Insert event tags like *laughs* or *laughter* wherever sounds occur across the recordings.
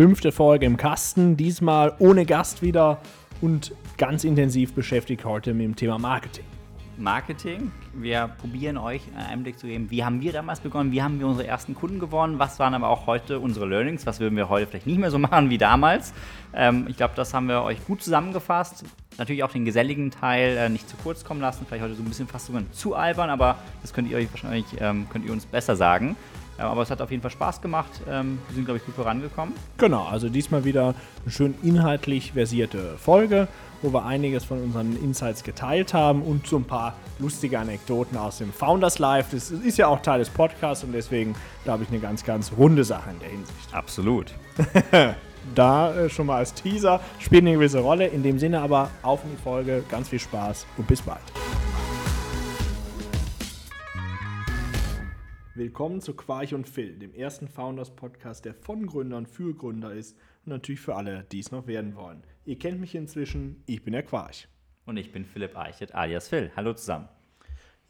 Fünfte Folge im Kasten, diesmal ohne Gast wieder und ganz intensiv beschäftigt heute mit dem Thema Marketing. Marketing. Wir probieren euch einen Einblick zu geben, wie haben wir damals begonnen, wie haben wir unsere ersten Kunden gewonnen, was waren aber auch heute unsere Learnings, was würden wir heute vielleicht nicht mehr so *laughs* machen wie damals. Ähm, ich glaube, das haben wir euch gut zusammengefasst. Natürlich auch den geselligen Teil äh, nicht zu kurz kommen lassen, vielleicht heute so ein bisschen fast sogar zu albern, aber das könnt ihr euch wahrscheinlich, ähm, könnt ihr uns besser sagen. Ja, aber es hat auf jeden Fall Spaß gemacht. Ähm, wir sind, glaube ich, gut vorangekommen. Genau, also diesmal wieder eine schön inhaltlich versierte Folge, wo wir einiges von unseren Insights geteilt haben und so ein paar lustige Anekdoten aus dem Founders Life. Das ist ja auch Teil des Podcasts und deswegen, glaube ich, eine ganz, ganz runde Sache in der Hinsicht. Absolut. *laughs* da äh, schon mal als Teaser spielt eine gewisse Rolle. In dem Sinne aber auf in die Folge, ganz viel Spaß und bis bald. Willkommen zu Quarch und Phil, dem ersten Founders-Podcast, der von Gründern für Gründer ist und natürlich für alle, die es noch werden wollen. Ihr kennt mich inzwischen, ich bin der Quarch. Und ich bin Philipp Eichert alias Phil. Hallo zusammen.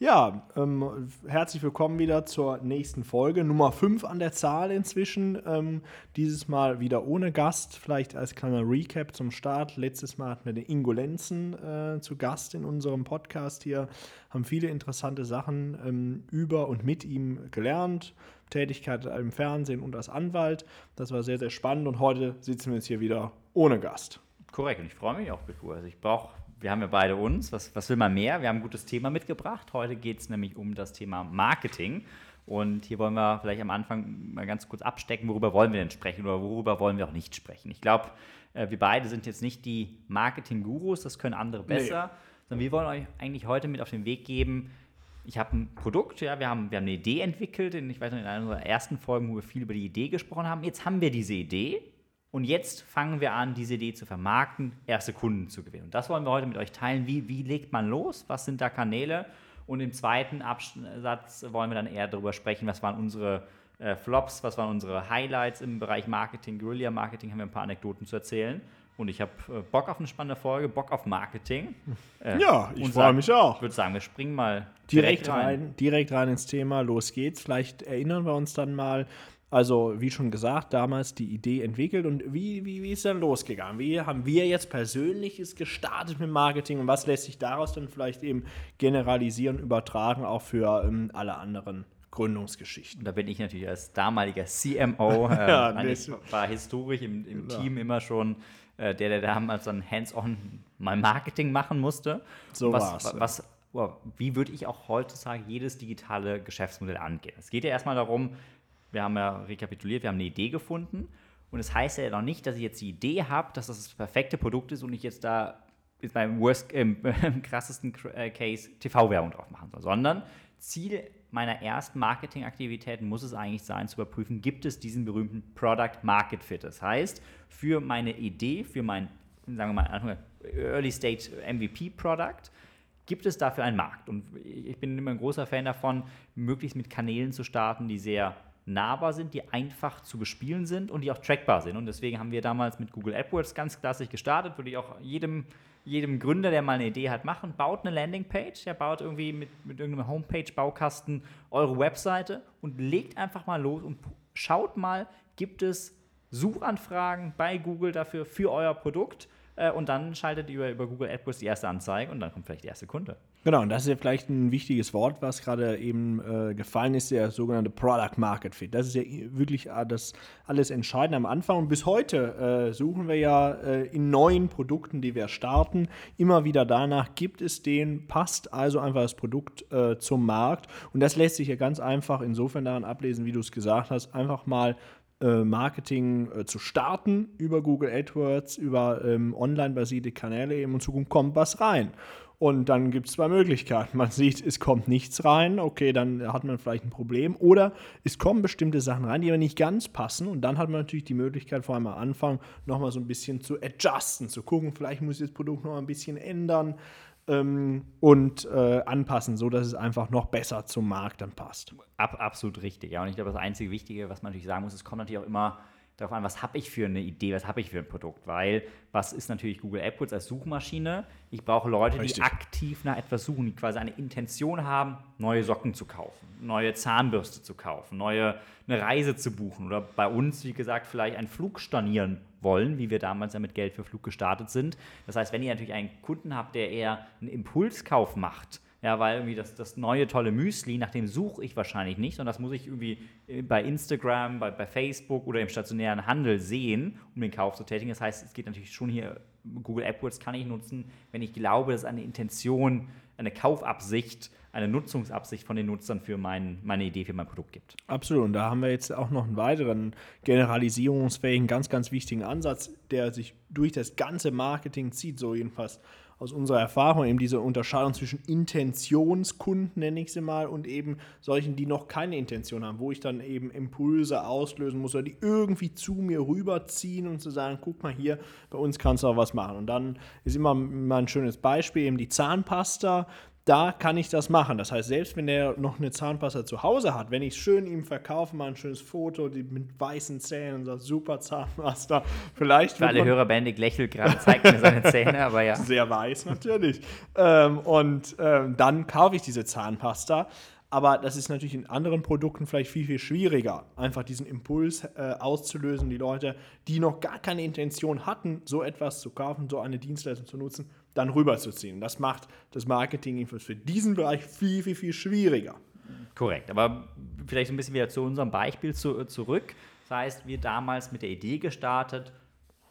Ja, ähm, herzlich willkommen wieder zur nächsten Folge. Nummer 5 an der Zahl inzwischen. Ähm, dieses Mal wieder ohne Gast. Vielleicht als kleiner Recap zum Start. Letztes Mal hatten wir den Ingo Lenzen äh, zu Gast in unserem Podcast hier. Haben viele interessante Sachen ähm, über und mit ihm gelernt. Tätigkeit im Fernsehen und als Anwalt. Das war sehr, sehr spannend. Und heute sitzen wir jetzt hier wieder ohne Gast. Korrekt. Und ich freue mich auch, Biku. Also ich brauche wir haben ja beide uns. Was, was will man mehr? Wir haben ein gutes Thema mitgebracht. Heute geht es nämlich um das Thema Marketing. Und hier wollen wir vielleicht am Anfang mal ganz kurz abstecken, worüber wollen wir denn sprechen oder worüber wollen wir auch nicht sprechen. Ich glaube, äh, wir beide sind jetzt nicht die Marketing-Gurus, das können andere besser, nee. sondern wir wollen euch eigentlich heute mit auf den Weg geben, ich habe ein Produkt, ja, wir haben, wir haben eine Idee entwickelt, in, ich weiß noch, in einer unserer ersten Folgen, wo wir viel über die Idee gesprochen haben. Jetzt haben wir diese Idee und jetzt fangen wir an, diese Idee zu vermarkten, erste Kunden zu gewinnen. Und das wollen wir heute mit euch teilen. Wie, wie legt man los? Was sind da Kanäle? Und im zweiten Absatz wollen wir dann eher darüber sprechen, was waren unsere äh, Flops, was waren unsere Highlights im Bereich Marketing, Guerilla-Marketing, haben wir ein paar Anekdoten zu erzählen. Und ich habe äh, Bock auf eine spannende Folge, Bock auf Marketing. *laughs* Äh, ja, ich freue mich auch. Ich würde sagen, wir springen mal direkt, direkt rein. rein. Direkt rein ins Thema. Los geht's. Vielleicht erinnern wir uns dann mal also, wie schon gesagt, damals die Idee entwickelt und wie, wie, wie ist dann losgegangen? Wie haben wir jetzt persönliches gestartet mit Marketing und was lässt sich daraus dann vielleicht eben generalisieren, übertragen auch für ähm, alle anderen Gründungsgeschichten? Da bin ich natürlich als damaliger CMO, *laughs* äh, ja, war historisch im, im ja. Team immer schon äh, der, der damals dann hands-on mal Marketing machen musste. So was, war's. Was, was wie würde ich auch heutzutage jedes digitale Geschäftsmodell angehen? Es geht ja erstmal darum, wir haben ja rekapituliert, wir haben eine Idee gefunden. Und es das heißt ja noch nicht, dass ich jetzt die Idee habe, dass das das perfekte Produkt ist und ich jetzt da beim worst, äh, im *laughs* krassesten äh, Case TV-Werbung drauf machen soll, sondern Ziel meiner ersten Marketingaktivitäten muss es eigentlich sein, zu überprüfen, gibt es diesen berühmten Product Market Fit. Das heißt, für meine Idee, für mein, sagen wir mal, Early Stage MVP Product, gibt es dafür einen Markt. Und ich bin immer ein großer Fan davon, möglichst mit Kanälen zu starten, die sehr nahbar sind, die einfach zu bespielen sind und die auch trackbar sind. Und deswegen haben wir damals mit Google AdWords ganz klassisch gestartet, würde ich auch jedem, jedem Gründer, der mal eine Idee hat, machen. Baut eine Landingpage, ja, baut irgendwie mit, mit irgendeinem Homepage-Baukasten eure Webseite und legt einfach mal los und schaut mal, gibt es Suchanfragen bei Google dafür für euer Produkt äh, und dann schaltet ihr über, Google AdWords die erste Anzeige und dann kommt vielleicht der erste Kunde. Genau, und das ist ja vielleicht ein wichtiges Wort, was gerade eben äh, gefallen ist, der sogenannte Product Market Fit. Das ist ja wirklich äh, das alles Entscheidende am Anfang. Und bis heute äh, suchen wir ja äh, in neuen Produkten, die wir starten, immer wieder danach, gibt es den, passt also einfach das Produkt äh, zum Markt. Und das lässt sich ja ganz einfach insofern daran ablesen, wie du es gesagt hast, einfach mal Marketing zu starten über Google AdWords, über ähm, online-basierte Kanäle eben und Zukunft kommt was rein. Und dann gibt es zwei Möglichkeiten. Man *laughs* sieht, es kommt nichts rein, okay, dann hat man vielleicht ein Problem. Oder es kommen bestimmte Sachen rein, die aber nicht ganz passen. Und dann hat man natürlich die Möglichkeit, vor allem am Anfang, nochmal so ein bisschen zu adjusten, zu gucken, vielleicht muss ich das Produkt noch ein bisschen ändern ähm, und äh, anpassen, sodass es einfach noch besser zum Markt dann passt. Ab, absolut richtig, ja. Und ich glaube, das einzige Wichtige, was man natürlich sagen muss, es kommt natürlich auch immer darauf an, was habe ich für eine Idee, was habe ich für ein Produkt. Weil, was ist natürlich Google AdWords als Suchmaschine? Ich brauche Leute, Richtig. die aktiv nach etwas suchen, die quasi eine Intention haben, neue Socken zu kaufen, neue Zahnbürste zu kaufen, neue, eine Reise zu buchen oder bei uns, wie gesagt, vielleicht einen Flug stornieren wollen, wie wir damals ja mit Geld für Flug gestartet sind. Das heißt, wenn ihr natürlich einen Kunden habt, der eher einen Impulskauf macht, ja, weil irgendwie das, das neue tolle Müsli, nach dem suche ich wahrscheinlich nicht, sondern das muss ich irgendwie äh, bei Instagram, bei, bei Facebook oder im stationären Handel sehen, um den Kauf zu tätigen. Das heißt, es geht natürlich schon hier, Google AdWords kann ich nutzen, wenn ich glaube, dass eine Intention, eine Kaufabsicht, eine Nutzungsabsicht von den Nutzern für mein, meine Idee für mein Produkt gibt. Absolut. Und da haben wir jetzt auch noch einen weiteren generalisierungsfähigen, ganz, ganz wichtigen Ansatz, der sich durch das ganze Marketing zieht, so jedenfalls aus unserer Erfahrung eben diese Unterscheidung zwischen Intentionskunden, nenne ich sie mal, und eben solchen, die noch keine Intention haben, wo ich dann eben Impulse auslösen muss oder die irgendwie zu mir rüberziehen und zu sagen, guck mal hier, bei uns kannst du auch was machen. Und dann ist immer mal ein schönes Beispiel, eben die Zahnpasta da kann ich das machen. Das heißt, selbst wenn der noch eine Zahnpasta zu Hause hat, wenn ich schön ihm verkaufe, mal ein schönes Foto die mit weißen Zähnen und sagt, super Zahnpasta, vielleicht. Für alle Hörer, Bendig lächelt gerade, zeigt mir seine Zähne, aber ja. *laughs* Sehr weiß natürlich. ähm, und ähm, dann kaufe ich diese Zahnpasta. Aber das ist natürlich in anderen Produkten vielleicht viel, viel schwieriger, einfach diesen Impuls äh, auszulösen, die Leute, die noch gar keine Intention hatten, so etwas zu kaufen, so eine Dienstleistung zu nutzen, dann rüberzuziehen. Das macht das Marketing für diesen Bereich viel, viel, viel schwieriger. Korrekt, aber vielleicht ein bisschen wieder zu unserem Beispiel zu, zurück. Das heißt, wir damals mit der Idee gestartet,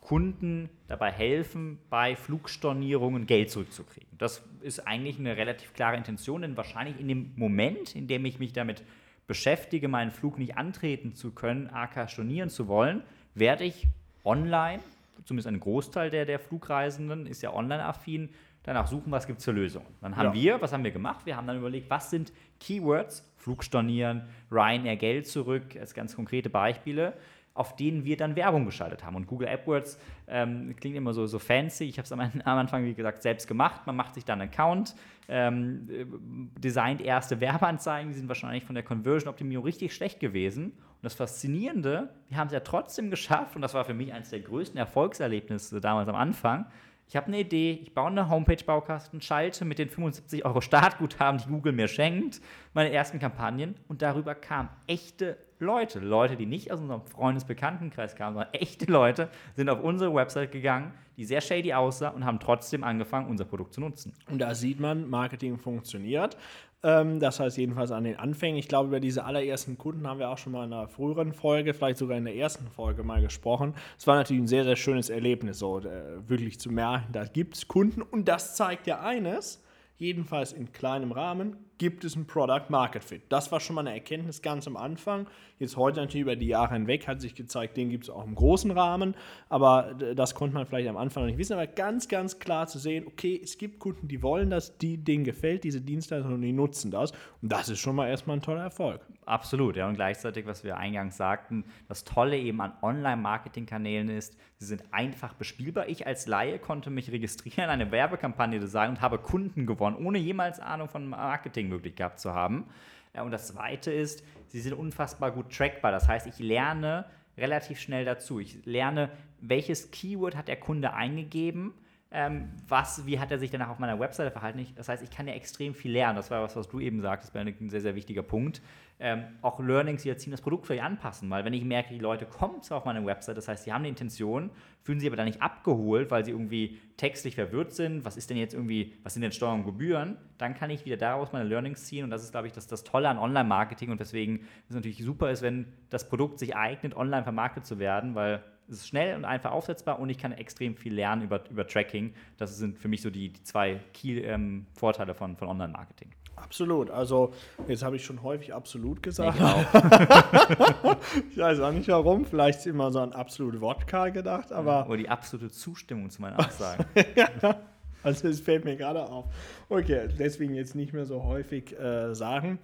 Kunden dabei helfen, bei Flugstornierungen Geld zurückzukriegen. Das ist eigentlich eine relativ klare Intention, denn wahrscheinlich in dem Moment, in dem ich mich damit beschäftige, meinen Flug nicht antreten zu können, AK stornieren zu wollen, werde ich online zumindest ein Großteil der, der Flugreisenden ist ja online-affin, danach suchen, was gibt es für Lösungen. Dann haben ja. wir, was haben wir gemacht? Wir haben dann überlegt, was sind Keywords, Flugstornieren, Ryanair Geld zurück, als ganz konkrete Beispiele, auf denen wir dann Werbung geschaltet haben. Und Google AdWords ähm, klingt immer so, so fancy. Ich habe es am, am, Anfang, wie gesagt, selbst gemacht. Man macht sich dann einen Account, ähm, designt erste Werbeanzeigen, die sind wahrscheinlich von der Conversion-Optimierung richtig schlecht gewesen. Und das Faszinierende, wir haben es ja trotzdem geschafft, und das war für mich eines der größten Erfolgserlebnisse damals am Anfang. Ich habe eine Idee, ich baue eine Homepage-Baukasten, schalte mit den 75 Euro Startguthaben, die Google mir schenkt, meine ersten Kampagnen und darüber kamen echte Leute, Leute, die nicht aus unserem Freundesbekanntenkreis kamen, sondern echte Leute, sind auf unsere Website gegangen, die sehr shady aussah und haben trotzdem angefangen, unser Produkt zu nutzen. Und da sieht man, Marketing funktioniert. Ähm, das heißt jedenfalls an den Anfängen. Ich glaube, über diese allerersten Kunden haben wir auch schon mal in einer früheren Folge, vielleicht sogar in der ersten Folge mal gesprochen. Es war natürlich ein sehr, sehr schönes Erlebnis, so äh, wirklich zu merken, da gibt es Kunden und das zeigt ja eines, jedenfalls in kleinem Rahmen, gibt es ein Product Market Fit. Das war schon mal eine Erkenntnis ganz am Anfang. Jetzt heute natürlich über die Jahre hinweg hat sich gezeigt, den gibt es auch im großen Rahmen, aber das konnte man vielleicht am Anfang noch nicht wissen, aber ganz, ganz klar zu sehen, okay, es gibt Kunden, die wollen das, die, denen gefällt diese Dienstleistung und die nutzen das und das ist schon mal erstmal ein toller Erfolg. Absolut, ja und gleichzeitig, was wir eingangs sagten, das Tolle eben an Online-Marketing-Kanälen ist, sie sind einfach bespielbar. Ich als Laie konnte mich registrieren, eine Werbekampagne designen und habe Kunden gewonnen, ohne jemals Ahnung von Marketing möglich gehabt zu haben. Und das Zweite ist, sie sind unfassbar gut trackbar. Das heißt, ich lerne relativ schnell dazu. Ich lerne, welches Keyword hat der Kunde eingegeben, ähm, was, wie hat er sich danach auf meiner Webseite verhalten. Das heißt, ich kann ja extrem viel lernen. Das war was, was du eben sagtest, Benedikt, ein sehr, sehr wichtiger Punkt ähm, auch Learnings, die erzielen, das Produkt vielleicht anpassen. Weil wenn ich merke, die Leute kommen zwar auf meine Website, das heißt, sie haben eine Intention, fühlen sich aber da nicht abgeholt, weil sie irgendwie textlich verwirrt sind, was ist denn jetzt irgendwie, was sind denn Steuerung und Gebühren, dann kann ich wieder daraus meine Learnings ziehen und das ist, glaube ich, das, das Tolle an Online-Marketing und deswegen es natürlich super ist, wenn das Produkt sich eignet, online vermarktet zu werden, weil es ist schnell und einfach aufsetzbar und ich kann extrem viel lernen über, über Tracking. Das sind für mich so die, die zwei Key-Vorteile ähm, von, von Online-Marketing. Absolut. Also, jetzt habe ich schon häufig absolut gesagt. Genau. *laughs* ich weiß auch nicht warum. Vielleicht ist immer so an absolute Wodka gedacht, aber. Oder die absolute Zustimmung zu meinen Aussagen. *laughs* ja, also, es fällt mir gerade auf. Okay, deswegen jetzt nicht mehr so häufig äh, sagen.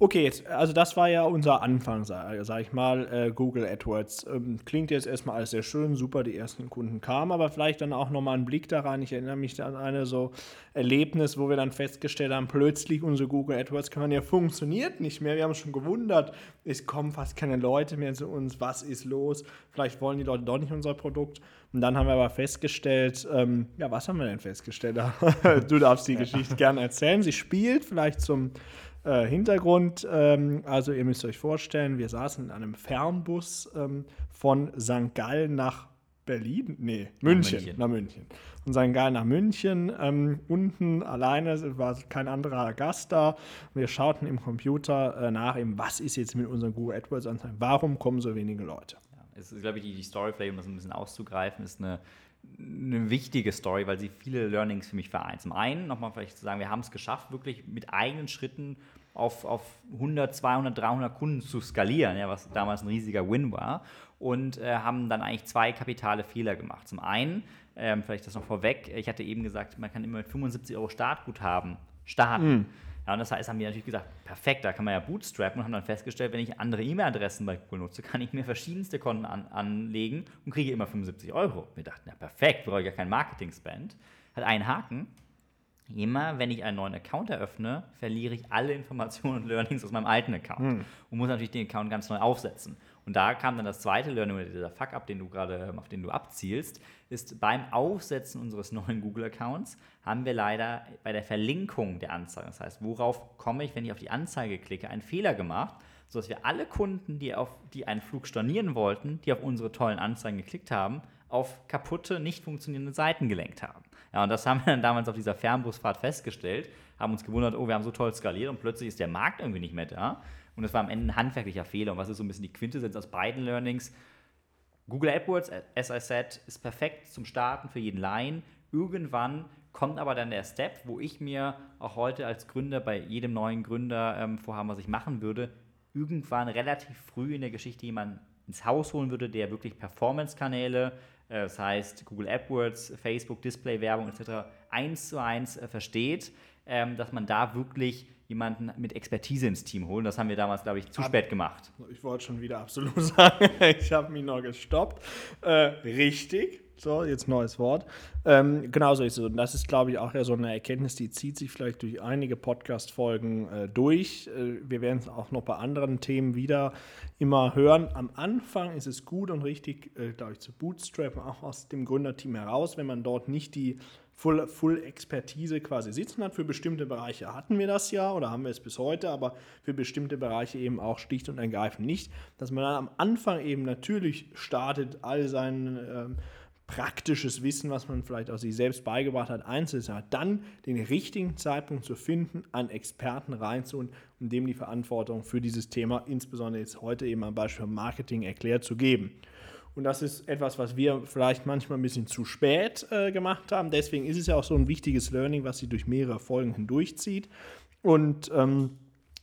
Okay, jetzt, also das war ja unser Anfang, sage sag ich mal, äh, Google AdWords. Ähm, klingt jetzt erstmal alles sehr schön, super, die ersten Kunden kamen, aber vielleicht dann auch nochmal einen Blick da rein. Ich erinnere mich an eine so Erlebnis, wo wir dann festgestellt haben, plötzlich unsere Google AdWords kann ja funktioniert nicht mehr. Wir haben uns schon gewundert, es kommen fast keine Leute mehr zu uns, was ist los? Vielleicht wollen die Leute doch nicht unser Produkt. Und dann haben wir aber festgestellt, ähm, ja, was haben wir denn festgestellt? *laughs* du darfst die Geschichte gerne erzählen. Sie spielt vielleicht zum äh, Hintergrund, ähm, also ihr müsst euch vorstellen, wir saßen in einem Fernbus ähm, von St. Gallen nach Berlin? Nee, München. Nach München. Nach München. Von St. Gallen nach München. Ähm, unten alleine war kein anderer Gast da. Wir schauten im Computer äh, nach, eben, was ist jetzt mit unseren Google AdWords-Anzeigen? Warum kommen so wenige Leute? Es ist, glaube ich, die, die Story, vielleicht um das ein bisschen auszugreifen, ist eine eine wichtige Story, weil sie viele Learnings für mich vereint. Zum einen, nochmal vielleicht zu sagen, wir haben es geschafft, wirklich mit eigenen Schritten auf, auf 100, 200, 300 Kunden zu skalieren, ja, was damals ein riesiger Win war. Und äh, haben dann eigentlich zwei kapitale Fehler gemacht. Zum einen, ähm, vielleicht das noch vorweg, ich hatte eben gesagt, man kann immer mit 75 Euro Startguthaben starten. Mhm. Ja, und das heißt, haben wir natürlich gesagt, perfekt, da kann man ja bootstrappen und haben dann festgestellt, wenn ich andere E-Mail-Adressen bei Google nutze, kann ich mir verschiedenste Konten an, anlegen und kriege immer 75 Euro. Wir dachten, ja perfekt, brauche ich ja kein Marketing-Spend. Hat einen Haken. Immer wenn ich einen neuen Account eröffne, verliere ich alle Informationen und Learnings aus meinem alten Account hm. und muss natürlich den Account ganz neu aufsetzen. Und da kam dann das zweite Learning, oder dieser Fuck-up, den du gerade, auf den du abzielst, ist beim Aufsetzen unseres *laughs* neuen Google-Accounts haben wir leider bei der Verlinkung der Anzeige, das heißt, worauf komme ich, wenn ich auf die Anzeige klicke, einen Fehler gemacht, sodass wir alle Kunden, die, auf, die einen Flug stornieren wollten, die auf unsere tollen Anzeigen geklickt haben, auf kaputte, nicht funktionierende Seiten gelenkt haben. Ja, und das haben wir dann damals auf dieser Fernbusfahrt festgestellt, haben uns gewundert, oh, wir haben so toll skaliert und plötzlich ist der Markt irgendwie nicht mehr da. Und es war am Ende ein handwerklicher Fehler. Und was ist so ein bisschen die Quintessenz aus beiden Learnings? Google AdWords, as I said, ist perfekt zum Starten für jeden Laien. Irgendwann kommt aber dann der Step, wo ich mir auch heute als Gründer bei jedem neuen Gründer ähm, vorhaben, was ich machen würde, irgendwann relativ früh in der Geschichte jemanden ins Haus holen würde, der wirklich Performance-Kanäle, äh, das heißt Google AdWords, Facebook, Display-Werbung etc. eins zu eins äh, versteht, ähm, dass man da wirklich jemanden mit Expertise ins Team holen. Das haben wir damals, glaube ich, zu Ab spät gemacht. Ich wollte schon wieder absolut *laughs* sagen, ich habe mich noch gestoppt. Äh, richtig. So, jetzt neues Wort. Ähm, genauso ist es. Und das ist, glaube ich, auch ja so eine Erkenntnis, die zieht sich vielleicht durch einige Podcast-Folgen äh, durch. Äh, wir werden es auch noch bei anderen Themen wieder immer hören. Am Anfang ist es gut und richtig, äh, glaube ich, zu bootstrappen, auch aus dem Gründerteam heraus, wenn man dort nicht die Full, Full Expertise quasi sitzen hat. Für bestimmte Bereiche hatten wir das ja oder haben wir es bis heute, aber für bestimmte Bereiche eben auch schlicht und ergreifend nicht. Dass man dann am Anfang eben natürlich startet, all sein ähm, praktisches Wissen, was man vielleicht auch sich selbst beigebracht hat, einzusetzen dann den richtigen Zeitpunkt zu finden, einen Experten reinzuholen und dem die Verantwortung für dieses Thema, insbesondere jetzt heute eben am Beispiel Marketing erklärt zu geben. Und das ist etwas, was wir vielleicht manchmal ein bisschen zu spät äh, gemacht haben. Deswegen ist es ja auch so ein wichtiges Learning, was sich durch mehrere Folgen hindurchzieht. Und ähm,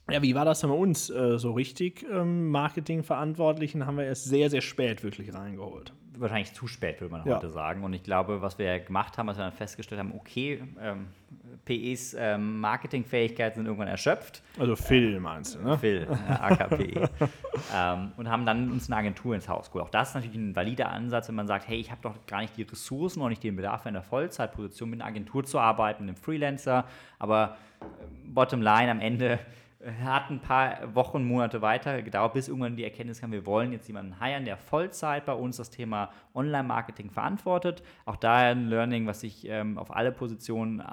ja, wie war das denn bei uns äh, so richtig? Ähm, Marketingverantwortlichen haben wir erst sehr, sehr spät wirklich reingeholt wahrscheinlich zu spät, würde man ja. heute sagen. Und ich glaube, was wir gemacht haben, was wir dann festgestellt haben, okay, ähm, PEs ähm, Marketingfähigkeiten sind irgendwann erschöpft. Also Phil meinst du, ne? Phil, äh, AKPE. *laughs* ähm, und haben dann uns eine Agentur ins Haus geholt. Auch das ist natürlich ein valider Ansatz, wenn man sagt, hey, ich habe doch gar nicht die Ressourcen und nicht den Bedarf in der Vollzeitposition mit einer Agentur zu arbeiten, mit einem Freelancer. Aber äh, bottom line am Ende hat ein paar Wochen, Monate weiter gedauert, bis irgendwann die Erkenntnis kam, wir wollen jetzt jemanden heiren, der Vollzeit bei uns das Thema Online-Marketing verantwortet. Auch da ein Learning, was sich ähm, auf alle Positionen äh,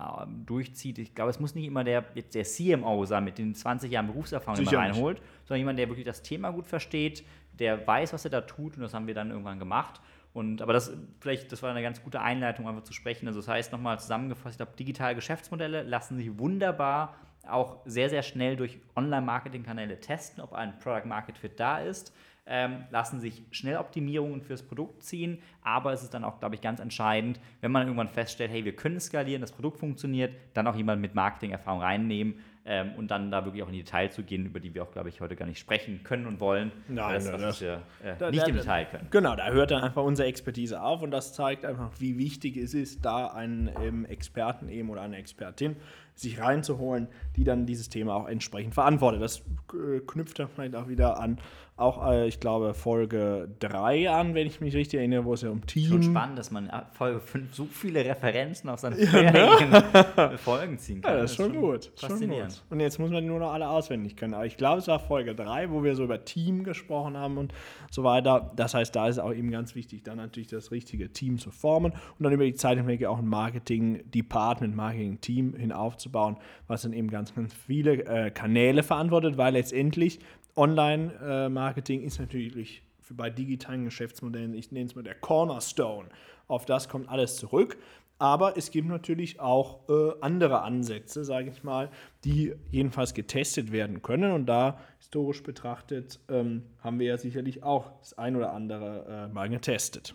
durchzieht. Ich glaube, es muss nicht immer der, der CMO sein, mit den 20 Jahren Berufserfahrung, den man reinholt, sondern jemand, der wirklich das Thema gut versteht, der weiß, was er da tut und das haben wir dann irgendwann gemacht. Und, aber das, vielleicht, das war eine ganz gute Einleitung, einfach zu sprechen. Also das heißt nochmal zusammengefasst, ich glaube, digitale Geschäftsmodelle lassen sich wunderbar auch sehr, sehr schnell durch Online-Marketing-Kanäle testen, ob ein Product Market Fit da ist. Ähm, lassen sich schnell Optimierungen fürs Produkt ziehen, aber es ist dann auch, glaube ich, ganz entscheidend, wenn man irgendwann feststellt, hey, wir können skalieren, das Produkt funktioniert, dann auch jemanden mit Marketing-Erfahrung reinnehmen, ähm, und dann da wirklich auch in die Details zu gehen, über die wir auch, glaube ich, heute gar nicht sprechen können und wollen. Nein, das, das, was das, wir äh, da, nicht da, im Detail können. Genau, da hört dann einfach unsere Expertise auf und das zeigt einfach, wie wichtig es ist, da einen ähm, Experten eben oder eine Expertin sich reinzuholen, die dann dieses Thema auch entsprechend verantwortet. Das äh, knüpft dann vielleicht auch wieder an, auch äh, ich glaube Folge 3 an, wenn ich mich richtig erinnere, wo es ja um Team. Schon spannend, dass man in Folge 5 so viele Referenzen auf seine vorherigen ne? Folgen ziehen kann. Ja, das ist schon, gut. Faszinierend. Gut. Und jetzt muss man nur noch alle auswendig können. Aber ich glaube, es war Folge 3, wo wir so über Team gesprochen haben und so weiter. Das heißt, da ist auch eben ganz wichtig, dann natürlich das richtige Team zu formen und dann über die Zeit hinweg auch ein Marketing-Department, Marketing-Team hinaufzubauen, was dann eben ganz, ganz viele äh, Kanäle verantwortet, weil letztendlich Online-Marketing ist natürlich bei digitalen Geschäftsmodellen, ich nenne es mal der Cornerstone. Auf das kommt alles zurück. Aber es gibt natürlich auch äh, andere Ansätze, sage ich mal, die jedenfalls getestet werden können. Und da historisch betrachtet ähm, haben wir ja sicherlich auch das ein oder andere äh, mal getestet.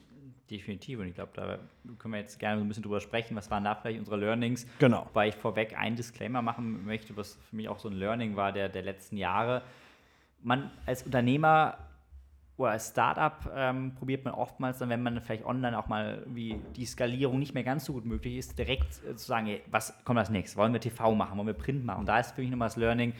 Definitiv. Und ich glaube, da können wir jetzt gerne so ein bisschen drüber sprechen. Was waren da vielleicht unsere Learnings? Genau. Weil ich vorweg einen Disclaimer machen möchte, was für mich auch so ein Learning war der, der letzten Jahre. Man als Unternehmer oder als Startup ähm, probiert man oftmals dann, wenn man vielleicht online auch mal wie die Skalierung nicht mehr ganz so gut möglich ist, direkt äh, zu sagen, ey, was kommt als nächstes? Wollen wir TV machen? Wollen wir Print machen? Und da ist für mich nochmal das Learning,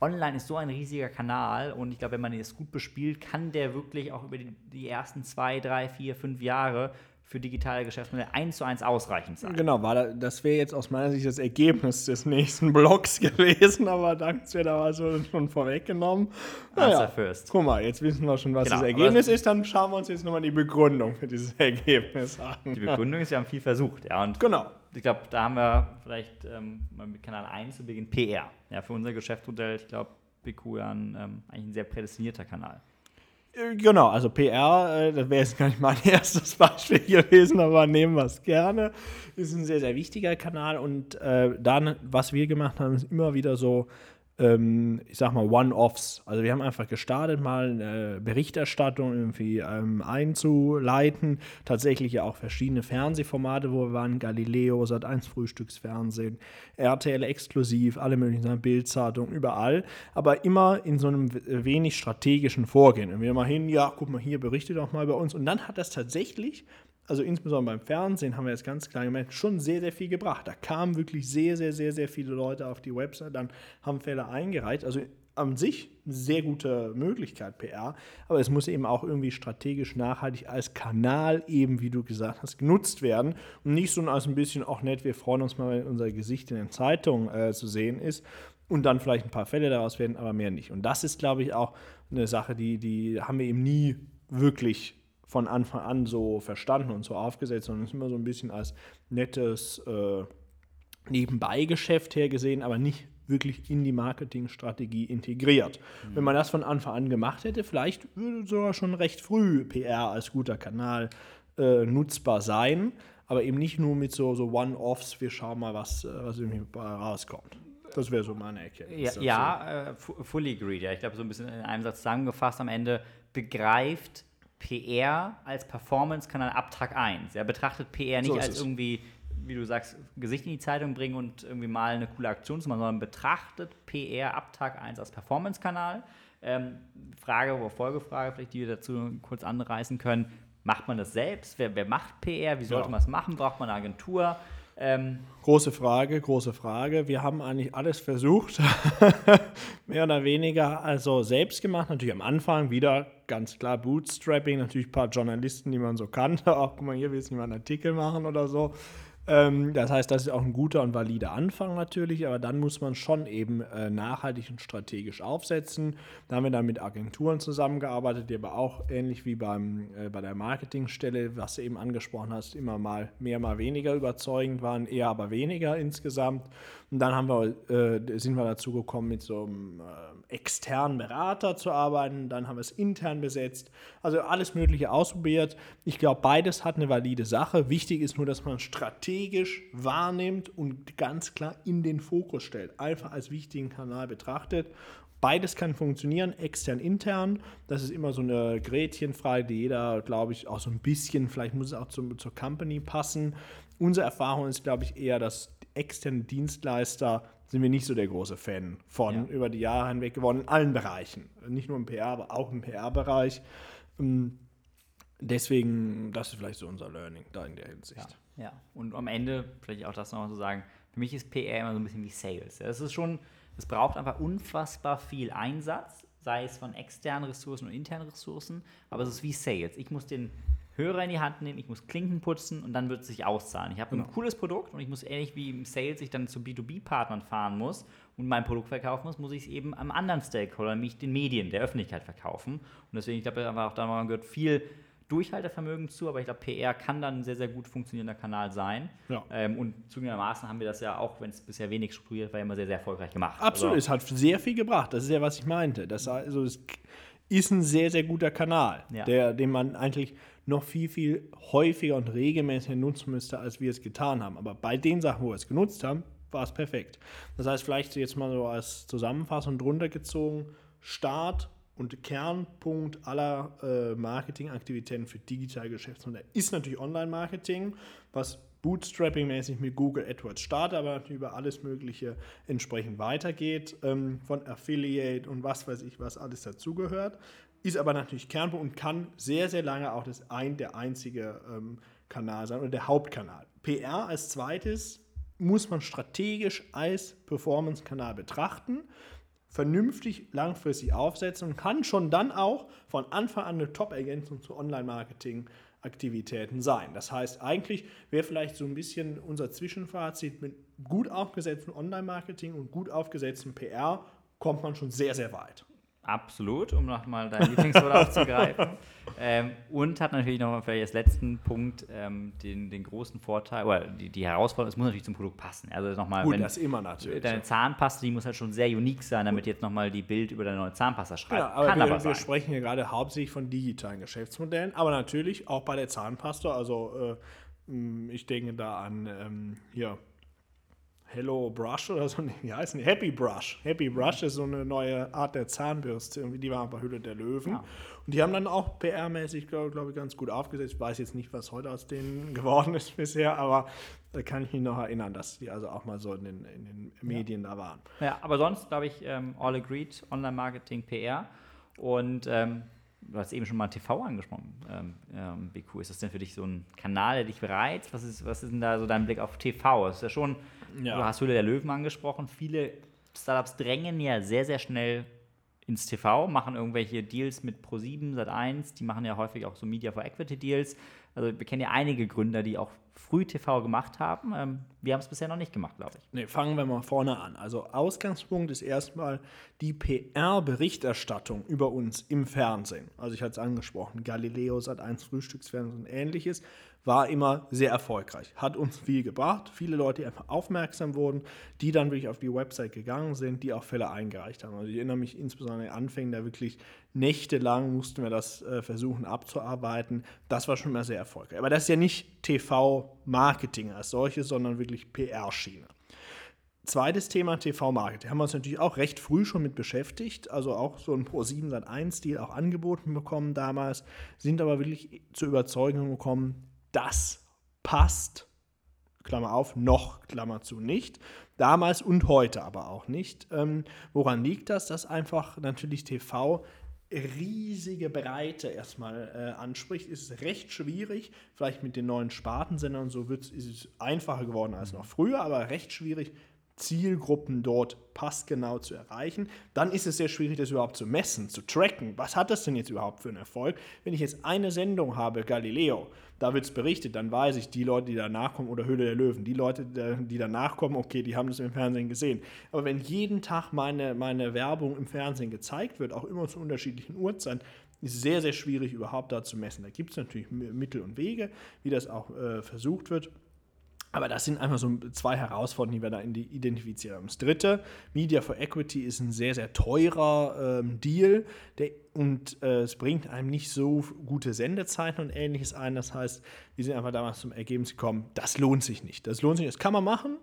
online ist so ein riesiger Kanal und ich glaube, wenn man es gut bespielt, kann der wirklich auch über die, die ersten zwei, drei, vier, fünf Jahre für digitale Geschäftsmodelle eins zu eins ausreichend sein. Genau, war das wäre jetzt aus meiner Sicht das Ergebnis des nächsten Blogs *laughs* gewesen, aber danke, wir da war so schon vorweggenommen. Naja, first. Guck mal, jetzt wissen wir schon, was Genau, das aber Ergebnis das- ist, dann schauen wir uns jetzt nochmal die Begründung für dieses *laughs* Ergebnis an. Die Begründung ist, wir haben viel versucht. Ja, und Genau. ich glaube, da haben wir vielleicht ähm, mal mit Kanal 1 zu Beginn PR. Ja, für unser Geschäftsmodell, ich glaube, BQ ja ein, ähm, eigentlich ein sehr prädestinierter Kanal. Genau, also PR, äh, das wäre jetzt gar nicht mein *laughs* erstes Beispiel gewesen, aber nehmen wir es gerne. Ist ein sehr, sehr wichtiger Kanal und äh, dann, was wir gemacht haben, ist immer wieder so, ähm, ich sag mal, One-Offs. Also wir haben einfach gestartet, mal eine Berichterstattung irgendwie ähm, einzuleiten. Tatsächlich ja auch verschiedene Fernsehformate, wo wir waren, Galileo, Sat1 Frühstücksfernsehen, RTL exklusiv, alle möglichen Sachen, Bildzeitung, überall. Aber immer in so einem wenig strategischen Vorgehen. Und wir mal hin, ja, guck mal hier, berichte doch mal über uns. Und dann hat das tatsächlich also insbesondere beim Fernsehen haben wir jetzt ganz klar gemerkt, schon sehr, sehr viel gebracht. Da kamen wirklich sehr, sehr, sehr, sehr viele Leute auf die Website, dann haben Fälle eingereicht. Also an sich eine sehr gute Möglichkeit PR, aber es muss eben auch irgendwie strategisch nachhaltig als Kanal eben, wie du gesagt hast, genutzt werden und nicht so als ein bisschen, auch nett, wir freuen uns mal, wenn unser Gesicht in den Zeitungen äh, zu sehen ist und dann vielleicht ein paar Fälle daraus werden, aber mehr nicht. Und das ist, glaube ich, auch eine Sache, die, die haben wir eben nie wirklich von Anfang an so verstanden und so aufgesetzt, sondern es ist immer so ein bisschen als nettes äh, Nebenbeigeschäft hergesehen, aber nicht wirklich in die Marketingstrategie integriert. Wenn man das von Anfang an gemacht hätte, vielleicht würde sogar schon recht früh PR als guter Kanal äh, nutzbar sein, aber eben nicht nur mit so, so One-Offs, wir schauen mal, was, äh, was irgendwie rauskommt. Das wäre so meine Erkenntnis. Ja, ja äh, fu- fully agreed. Ja. Ich glaube, so ein bisschen in einem Satz zusammengefasst am Ende begreift PR als Performance-Kanal ab Tag 1. Er betrachtet PR nicht So als es. irgendwie, wie du sagst, Gesicht in die Zeitung bringen und irgendwie mal eine coole Aktion zu machen, sondern betrachtet PR ab Tag 1 als Performance-Kanal. Ähm, Frage oder Folgefrage, vielleicht, die wir dazu kurz anreißen können. Macht man das selbst? Wer, wer macht PR? Wie sollte Ja. man es machen? Braucht man eine Agentur? Ähm, Große Frage, große Frage. Wir haben eigentlich alles versucht, *laughs* mehr oder weniger, also selbst gemacht. Natürlich am Anfang wieder ganz klar Bootstrapping, natürlich ein paar Journalisten, die man so kannte. *laughs* Auch guck mal, hier willst du mal einen Artikel machen oder so. Ähm, das heißt, das ist auch ein guter und valider Anfang natürlich, aber dann muss man schon eben äh, nachhaltig und strategisch aufsetzen. Da haben wir dann mit Agenturen zusammengearbeitet, die aber auch ähnlich wie beim, äh, bei der Marketingstelle, was du eben angesprochen hast, immer mal mehr, mal weniger überzeugend waren, eher aber weniger insgesamt. Und dann haben wir, äh, sind wir dazu gekommen, mit so einem äh, externen Berater zu arbeiten. Dann haben wir es intern besetzt. Also alles Mögliche ausprobiert. Ich glaube, beides hat eine valide Sache. Wichtig ist nur, dass man strategisch wahrnimmt und ganz klar in den Fokus stellt. Einfach als wichtigen Kanal betrachtet. Beides kann funktionieren, extern, intern. Das ist immer so eine Gretchenfrage, die jeder, glaube ich, auch so ein bisschen, vielleicht muss es auch zum, zur Company passen. Unsere Erfahrung ist, glaube ich, eher, dass externe Dienstleister sind wir nicht so der große Fan von Ja. über die Jahre hinweg geworden, in allen Bereichen. Nicht nur im PR, aber auch im PR-Bereich. Ähm, Deswegen, das ist vielleicht so unser Learning da in der Hinsicht. Ja, und am Ende, vielleicht auch das nochmal zu sagen, für mich ist PR immer so ein bisschen wie Sales. Es ist schon, es braucht einfach unfassbar viel Einsatz, sei es von externen Ressourcen und internen Ressourcen, aber es ist wie Sales. Ich muss den Hörer in die Hand nehmen, ich muss Klinken putzen und dann wird es sich auszahlen. Ich habe ein cooles Produkt und ich muss ähnlich wie im Sales ich dann zu B2B-Partnern fahren muss und mein Produkt verkaufen muss, muss ich es eben am anderen Stakeholder, nämlich den Medien, der Öffentlichkeit verkaufen. Und deswegen, ich glaube, einfach auch da gehört viel Durchhaltevermögen zu, aber ich glaube, PR kann dann ein sehr, sehr gut funktionierender Kanal sein. Ja. Ähm, und zugegebenermaßen haben wir das ja auch, wenn es bisher wenig strukturiert war, immer sehr, sehr erfolgreich gemacht. Absolut, Also, es hat sehr viel gebracht. Das ist ja, was ich meinte. Das also, es ist ein sehr, sehr guter Kanal, Ja. der, den man eigentlich noch viel, viel häufiger und regelmäßiger nutzen müsste, als wir es getan haben. Aber bei den Sachen, wo wir es genutzt haben, war es perfekt. Das heißt, vielleicht jetzt mal so als Zusammenfassung drunter gezogen, Start und Kernpunkt aller äh, Marketingaktivitäten für digitale Geschäftsmodelle ist natürlich Online-Marketing, was Bootstrapping-mäßig mit Google AdWords startet, aber über alles Mögliche entsprechend weitergeht, ähm, von Affiliate und was weiß ich, was alles dazugehört. Ist aber natürlich Kernpunkt und kann sehr, sehr lange auch das ein, der einzige ähm, Kanal sein oder der Hauptkanal. PR als zweites muss man strategisch als Performance-Kanal betrachten vernünftig langfristig aufsetzen und kann schon dann auch von Anfang an eine Top-Ergänzung zu Online-Marketing-Aktivitäten sein. Das heißt, eigentlich wäre vielleicht so ein bisschen unser Zwischenfazit mit gut aufgesetztem Online-Marketing und gut aufgesetztem PR kommt man schon sehr, sehr weit. Absolut, um nochmal dein Lieblingswort *laughs* aufzugreifen. Ähm, und hat natürlich noch vielleicht als letzten Punkt ähm, den, den großen Vorteil, oder die, die Herausforderung, es muss natürlich zum Produkt passen. Also nochmal, Gut, wenn das immer natürlich. deine Zahnpasta, die muss halt schon sehr unique sein, damit jetzt nochmal die Bild über deine neue Zahnpasta schreibt. Ja, aber Kann wir, aber wir sprechen hier gerade hauptsächlich von digitalen Geschäftsmodellen, aber natürlich auch bei der Zahnpasta. Also äh, ich denke da an ähm, hier Hello Brush oder so, *laughs* wie heißt die? Happy Brush. Happy Brush ist so eine neue Art der Zahnbürste, die war bei Hülle der Löwen. Ja. Und die haben dann auch PR-mäßig, glaube glaub ich, ganz gut aufgesetzt. Ich weiß jetzt nicht, was heute aus denen *laughs* geworden ist bisher, aber da kann ich mich noch erinnern, dass die also auch mal so in den, in den Medien da waren. Ja, aber sonst glaube ich, ähm, all agreed, Online-Marketing, PR. Und ähm, du hast eben schon mal TV angesprochen. Ähm, ähm, cool ist das denn für dich so ein Kanal, der dich reizt? Was ist, was ist denn da so dein Blick auf TV? Das ist ja schon, Ja. du hast Höhle der Löwen angesprochen. Viele Startups drängen ja sehr, sehr schnell ins TV, machen irgendwelche Deals mit Pro7, Sat1, die machen ja häufig auch so Media for Equity Deals. Also wir kennen ja einige Gründer, die auch früh TV gemacht haben. Ähm, wir haben es bisher noch nicht gemacht, glaube ich. Nee, fangen wir mal vorne an. Also Ausgangspunkt ist erstmal die PR-Berichterstattung über uns im Fernsehen. Also ich hatte es angesprochen, Galileo, Sat1 Frühstücksfernsehen und ähnliches war immer sehr erfolgreich. Hat uns viel gebracht. Viele Leute, die einfach aufmerksam wurden, die dann wirklich auf die Website gegangen sind, die auch Fälle eingereicht haben. Also ich erinnere mich insbesondere an Anfängen, da wirklich nächtelang mussten wir das äh, versuchen abzuarbeiten. Das war schon mal sehr erfolgreich. Aber das ist ja nicht TV-Marketing als solches, sondern wirklich PR-Schiene. Zweites Thema TV-Marketing. Haben wir uns natürlich auch recht früh schon mit beschäftigt. Also auch so ein Pro7 Sat1-Deal auch angeboten bekommen damals. Sind aber wirklich zur Überzeugung gekommen, das passt, Klammer auf, noch, Klammer zu, nicht. Damals und heute aber auch nicht. Ähm, woran liegt das? Dass einfach natürlich TV riesige Breite erstmal äh, anspricht, ist recht schwierig. Vielleicht mit den neuen Spartensendern und so wird's, ist es einfacher geworden als noch früher, aber recht schwierig, Zielgruppen dort passgenau zu erreichen. Dann ist es sehr schwierig, das überhaupt zu messen, zu tracken. Was hat das denn jetzt überhaupt für einen Erfolg? Wenn ich jetzt eine Sendung habe, Galileo, da wird es berichtet, dann weiß ich, die Leute, die danach kommen, oder Höhle der Löwen, die Leute, die danach kommen, okay, die haben das im Fernsehen gesehen. Aber wenn jeden Tag meine, meine Werbung im Fernsehen gezeigt wird, auch immer zu unterschiedlichen Uhrzeiten, ist sehr, sehr schwierig überhaupt da zu messen. Da gibt es natürlich Mittel und Wege, wie das auch äh, versucht wird. Aber das sind einfach so zwei Herausforderungen, die wir da identifiziert haben. Das dritte, Media for Equity ist ein sehr, sehr teurer ähm, Deal der, und äh, es bringt einem nicht so gute Sendezeiten und ähnliches ein. Das heißt, wir sind einfach damals zum Ergebnis gekommen, das lohnt sich nicht. Das lohnt sich das kann man machen,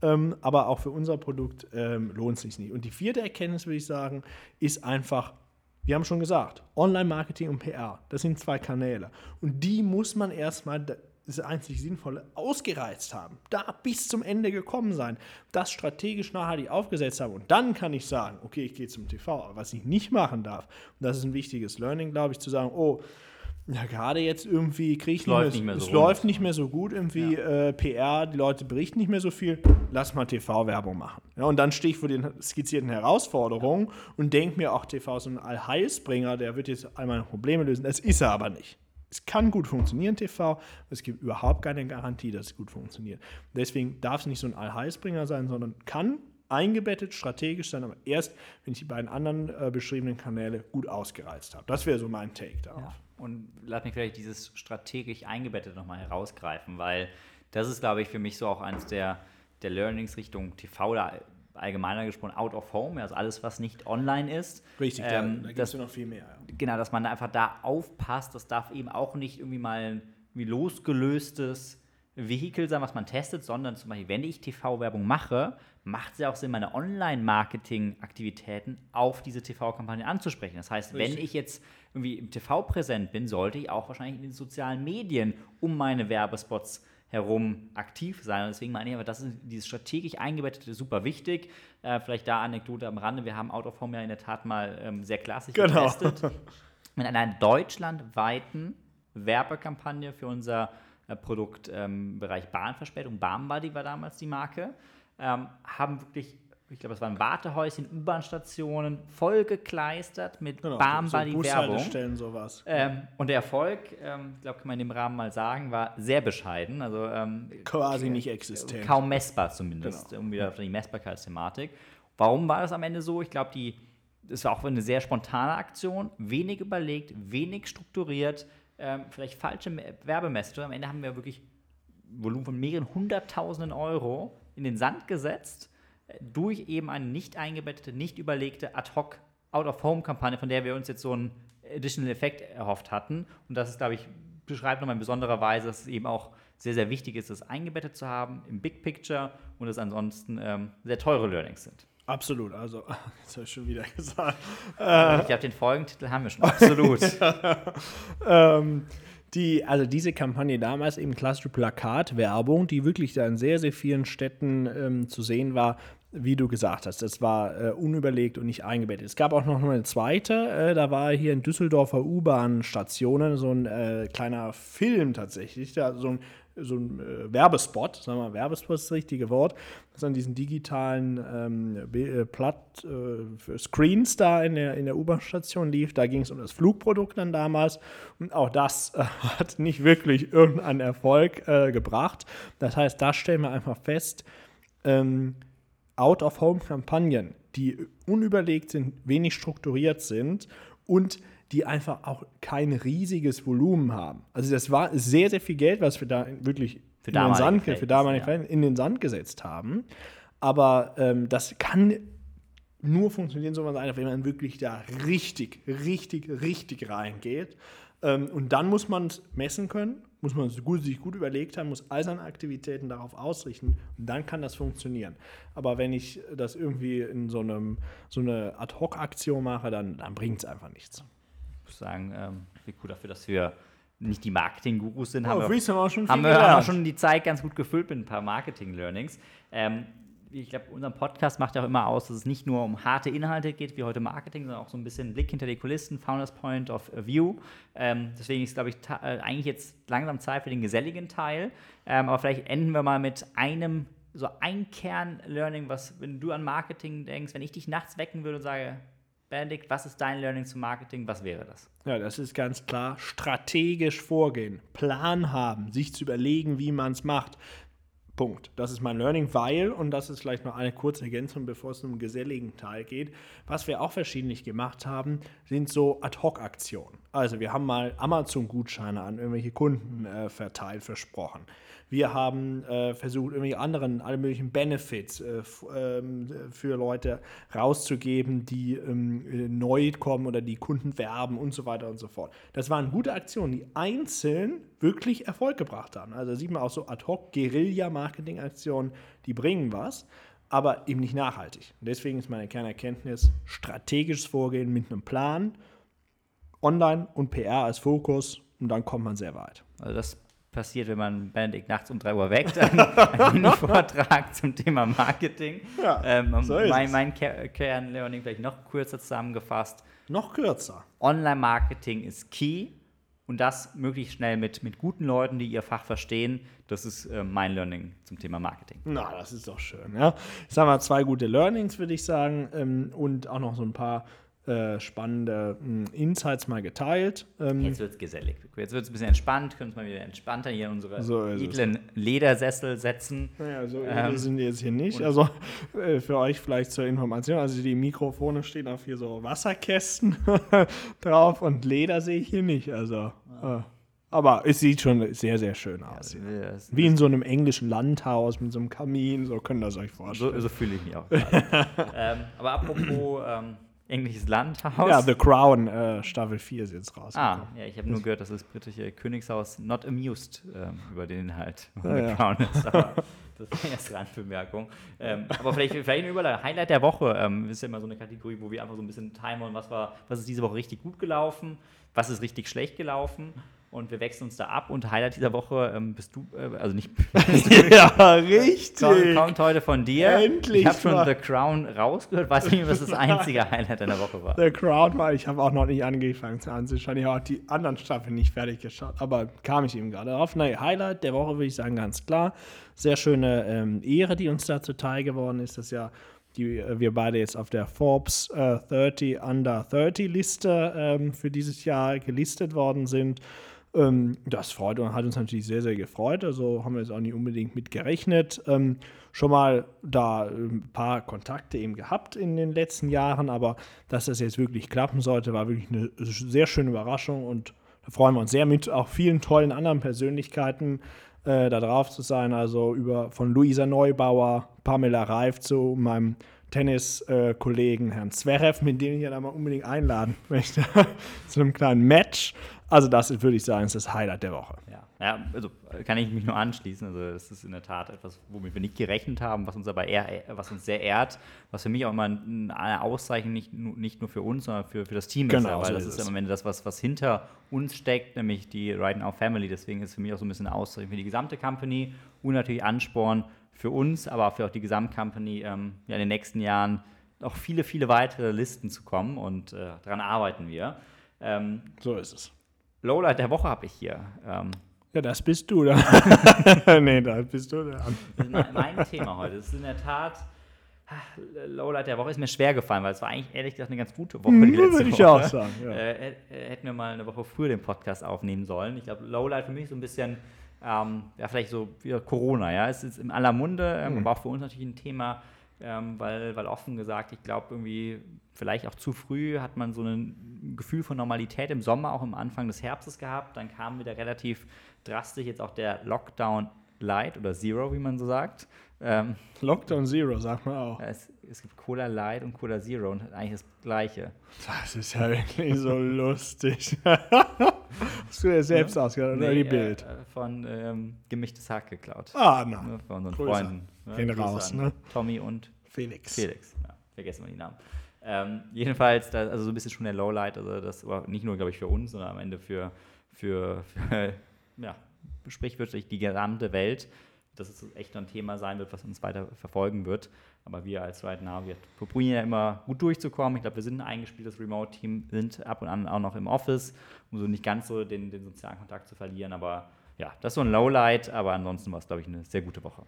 ähm, aber auch für unser Produkt ähm, lohnt es sich nicht. Und die vierte Erkenntnis, würde ich sagen, ist einfach, wir haben schon gesagt, Online-Marketing und PR, das sind zwei Kanäle. Und die muss man erstmal das einzig Sinnvolle, ausgereizt haben. Da bis zum Ende gekommen sein. Das strategisch nachhaltig aufgesetzt haben. Und dann kann ich sagen, okay, ich gehe zum TV. Aber was ich nicht machen darf, und das ist ein wichtiges Learning, glaube ich, zu sagen, oh, ja, gerade jetzt irgendwie kriege ich es läuft nicht mehr so es läuft nicht mehr so gut, irgendwie ja. äh, PR, die Leute berichten nicht mehr so viel, lass mal TV-Werbung machen. Ja, und dann stehe ich vor den skizzierten Herausforderungen ja. und denke mir, auch TV ist ein Allheilsbringer, der wird jetzt all meine Probleme lösen. Das ist er aber nicht. Es kann gut funktionieren, TV. Es gibt überhaupt keine Garantie, dass es gut funktioniert. Deswegen darf es nicht so ein Allheilsbringer sein, sondern kann eingebettet, strategisch sein, aber erst, wenn ich die beiden anderen äh, beschriebenen Kanäle gut ausgereizt habe. Das wäre so mein Take darauf. Ja. Und lass mich vielleicht dieses strategisch eingebettet nochmal herausgreifen, weil das ist, glaube ich, für mich so auch eines der, der Learnings Richtung TV oder allgemeiner gesprochen out of home, also alles, was nicht online ist. Richtig, ähm, da, da gibt es noch viel mehr. Ja. Genau, dass man einfach da aufpasst. Das darf eben auch nicht irgendwie mal ein losgelöstes Vehikel sein, was man testet, sondern zum Beispiel, wenn ich TV-Werbung mache, macht es ja auch Sinn, meine Online-Marketing-Aktivitäten auf diese TV-Kampagne anzusprechen. Das heißt, Richtig. wenn ich jetzt irgendwie im TV präsent bin, sollte ich auch wahrscheinlich in den sozialen Medien um meine Werbespots herum aktiv sein. Und deswegen meine ich aber, das ist dieses strategisch eingebettete super wichtig. Äh, vielleicht da Anekdote am Rande. Wir haben Out of Home ja in der Tat mal ähm, sehr klassisch genau. getestet. *laughs* Mit einer deutschlandweiten Werbekampagne für unser äh, Produkt im ähm, Bereich Bahnverspätung. Bahnbuddy war damals die Marke. Ähm, haben wirklich ich glaube, es waren Wartehäuschen, U-Bahn-Stationen, vollgekleistert mit genau, Bahnbuddy-Werbung. So sowas. Ähm, und der Erfolg, ähm, ich glaube, kann man in dem Rahmen mal sagen, war sehr bescheiden. Also ähm, quasi nicht existent. Kaum messbar zumindest, genau. um wieder auf die Messbarkeitsthematik. Warum war das am Ende so? Ich glaube, die es war auch eine sehr spontane Aktion, wenig überlegt, wenig strukturiert, ähm, vielleicht falsche Werbemessage. Am Ende haben wir wirklich Volumen von mehreren hunderttausenden Euro in den Sand gesetzt durch eben eine nicht eingebettete, nicht überlegte Ad-Hoc Out-of-Home-Kampagne, von der wir uns jetzt so einen Additional Effekt erhofft hatten. Und das ist, glaube ich, beschreibt nochmal in besonderer Weise, dass es eben auch sehr, sehr wichtig ist, das eingebettet zu haben im Big Picture und es ansonsten ähm, sehr teure Learnings sind. Absolut, also, *laughs* das habe ich schon wieder gesagt. ich glaube, den Folgentitel haben wir schon, absolut. *laughs* ähm, die, also diese Kampagne damals eben klassische Plakatwerbung, die wirklich da in sehr, sehr vielen Städten ähm, zu sehen war, wie du gesagt hast, das war äh, unüberlegt und nicht eingebettet. Es gab auch noch eine zweite, äh, da war hier in Düsseldorfer U-Bahn-Stationen so ein äh, kleiner Film tatsächlich, da, so ein, so ein äh, Werbespot, sagen wir mal, Werbespot ist das richtige Wort, das an diesen digitalen ähm, äh, Platt, äh, Screens da in der, in der U-Bahn-Station lief. Da ging es um das Flugprodukt dann damals und auch das *laughs* hat nicht wirklich irgendeinen Erfolg gebracht. Das heißt, da stellen wir einfach fest, ähm, Out-of-Home-Kampagnen, die unüberlegt sind, wenig strukturiert sind und die einfach auch kein riesiges Volumen haben. Also das war sehr, sehr viel Geld, was wir da wirklich für in, den Sand, für damalige ja. in den Sand gesetzt haben. Aber ähm, das kann nur funktionieren, so man wenn man wirklich da richtig, richtig, richtig reingeht. Ähm, und dann muss man es messen können muss man sich gut, sich gut überlegt haben, muss all seine Aktivitäten darauf ausrichten und dann kann das funktionieren. Aber wenn ich das irgendwie in so, einem, so eine Ad-Hoc-Aktion mache, dann, dann bringt es einfach nichts. Ich muss sagen, ähm, wie gut dafür, dass wir nicht die Marketing-Gurus sind, oh, haben, wir, haben, schon haben wir auch schon die Zeit ganz gut gefüllt mit ein paar Marketing-Learnings. Ähm, ich glaube, unser Podcast macht ja auch immer aus, dass es nicht nur um harte Inhalte geht, wie heute Marketing, sondern auch so ein bisschen Blick hinter die Kulissen, Founders Point of View. Ähm, deswegen ist, glaube ich, äh, eigentlich jetzt langsam Zeit für den geselligen Teil. Ähm, aber vielleicht enden wir mal mit einem, so ein Kern-Learning, was, wenn du an Marketing denkst, wenn ich dich nachts wecken würde und sage, Benedikt, was ist dein Learning zum Marketing? Was wäre das? Ja, das ist ganz klar. Strategisch vorgehen, Plan haben, sich zu überlegen, wie man es macht. Punkt. Das ist mein Learning, weil, und das ist vielleicht noch eine kurze Ergänzung, bevor es um geselligen Teil geht, was wir auch verschiedentlich gemacht haben, sind so Ad-Hoc-Aktionen. Also wir haben mal Amazon-Gutscheine an irgendwelche Kunden äh, verteilt, versprochen. Wir haben äh, versucht, irgendwie anderen, alle möglichen Benefits äh, ähm, für Leute rauszugeben, die ähm, neu kommen oder die Kunden werben und so weiter und so fort. Das waren gute Aktionen, die einzeln wirklich Erfolg gebracht haben. Also sieht man auch so Ad-Hoc-Guerilla-Marketing-Aktionen, die bringen was aber eben nicht nachhaltig. Und deswegen ist meine Kernerkenntnis strategisches Vorgehen mit einem Plan, Online und PR als Fokus und dann kommt man sehr weit. Also das passiert, wenn man Benedikt nachts um 3 Uhr weckt, ein, *laughs* ein Mini-Vortrag zum Thema Marketing. Ja, ähm, so mein mein Ker- Kernlearning vielleicht noch kürzer zusammengefasst. Noch kürzer. Online-Marketing ist key und das möglichst schnell mit, mit guten Leuten, die ihr Fach verstehen. Das ist äh, mein Learning zum Thema Marketing. Na, das ist doch schön. Ja. Jetzt haben wir zwei gute Learnings, würde ich sagen, ähm, und auch noch so ein paar äh, spannende mh, Insights mal geteilt. Ähm, Jetzt wird es gesellig. Jetzt wird es ein bisschen entspannt, können uns mal wieder entspannter hier unsere So ist es. edlen Ledersessel setzen. Naja, so Ähm, edel sind die jetzt hier nicht. Also äh, für euch vielleicht zur Information, also die Mikrofone stehen auf hier so Wasserkästen *laughs* drauf und Leder sehe ich hier nicht. Also, äh, aber es sieht schon sehr, sehr schön aus. Das- Wie in so einem englischen Landhaus mit so einem Kamin, so könnt ihr das euch vorstellen. So, so fühle ich mich auch. *laughs* ähm, aber apropos ähm, englisches Landhaus. ja, The Crown äh, Staffel 4 ist jetzt raus. Ah, ja, ich habe nur gehört, dass das britische Königshaus not amused ähm, über den Inhalt von Ja, The. Crown ist. *laughs* Aber das war erst Randbemerkung. Ähm, aber vielleicht, vielleicht eine Überleitung. Highlight der Woche ähm, ist ja immer so eine Kategorie, wo wir einfach so ein bisschen timen, was war, was ist diese Woche richtig gut gelaufen, was ist richtig schlecht gelaufen. Und wir wechseln uns da ab. Und Highlight dieser Woche ähm, bist du, äh, also nicht *laughs* ja, richtig. Crown kommt heute von dir. Endlich Ich habe schon. The Crown rausgehört. Weiß nicht, was das *laughs* einzige Highlight deiner Woche war. The Crown war, ich habe auch noch nicht angefangen zu anzuschauen. Ich habe auch die anderen Staffeln nicht fertig geschaut, aber kam ich eben gerade auf. Naja, Highlight der Woche würde ich sagen, ganz klar. Sehr schöne ähm, Ehre, die uns da zuteil geworden ist, dass ja die, äh, wir beide jetzt auf der Forbes äh, 30 Under 30 Liste ähm, für dieses Jahr gelistet worden sind. Ähm, das freut und hat uns natürlich sehr, sehr gefreut. Also haben wir jetzt auch nicht unbedingt mit gerechnet. Ähm, schon mal da ein paar Kontakte eben gehabt in den letzten Jahren, aber dass das jetzt wirklich klappen sollte, war wirklich eine sehr schöne Überraschung und da freuen wir uns sehr mit auch vielen tollen anderen Persönlichkeiten äh, da drauf zu sein. Also über von Luisa Neubauer, Pamela Reif zu meinem Tenniskollegen Herrn Zverev, mit dem ich ja da mal unbedingt einladen *laughs* möchte, zu einem kleinen Match. Also das würde ich sagen, ist das Highlight der Woche. Ja, ja also äh, kann ich mich nur anschließen. Also das ist in der Tat etwas, womit wir nicht gerechnet haben, was uns aber eher, was uns sehr ehrt, was für mich auch immer ein- eine Auszeichnung nicht, nur- nicht nur für uns, sondern für, für das Team ist. Genau, Ja, weil so das ist ist am Ende das, was, was hinter uns steckt, nämlich die Right Now Family. Deswegen ist für mich auch so ein bisschen eine Auszeichnung für die gesamte Company und natürlich Ansporn für uns, aber auch für auch die Gesamtcompany ähm, ja, in den nächsten Jahren noch viele, viele weitere Listen zu kommen und äh, daran arbeiten wir. Ähm, So ist es. Lowlight der Woche habe ich hier. Ähm, Ja, das bist du da. *laughs* nee, da bist du da. Mein, Thema heute. Das ist in der Tat. ah, Lowlight der Woche ist mir schwer gefallen, weil es war eigentlich ehrlich gesagt eine ganz gute Woche. die letzte Würde ich Woche. auch sagen. Ja. Äh, äh, hätten wir mal eine Woche früher den Podcast aufnehmen sollen. Ich glaube, Lowlight für mich so ein bisschen, ähm, ja, vielleicht so wie Corona, ja. Es ist in aller Munde, ähm, aber auch für uns natürlich ein Thema, ähm, weil, weil offen gesagt, ich glaube, irgendwie, vielleicht auch zu früh hat man so ein Gefühl von Normalität im Sommer, auch am Anfang des Herbstes gehabt. Dann kam wieder relativ drastisch jetzt auch der Lockdown Light oder Zero, wie man so sagt. Ähm, Lockdown Zero, sag mal auch. es, es gibt Cola Light und Cola Zero und eigentlich das Gleiche. Das ist ja wirklich so *laughs* lustig. Hast du dir selbst ausgedacht oder die Nee, Bild? Äh, von ähm, Gemischtes Hack geklaut. Ah, na. Ne, von unseren Grüße. Freunden. Ne? Gehen Grüße raus, ne? Tommy und Felix. Felix. Ja, vergessen wir die Namen. Ähm, jedenfalls, da, also so ein bisschen schon der Lowlight, also das war nicht nur, glaube ich, für uns, sondern am Ende für, für, für *laughs* ja, sprichwörtlich die gesamte Welt, dass es echt ein Thema sein wird, was uns weiter verfolgen wird. Aber wir als Right Now, wir probieren ja immer gut durchzukommen. Ich glaube, wir sind ein eingespieltes Remote-Team, sind ab und an auch noch im Office, um so nicht ganz so den, den sozialen Kontakt zu verlieren. Aber ja, das ist so ein Lowlight, aber ansonsten war es, glaube ich, eine sehr gute Woche.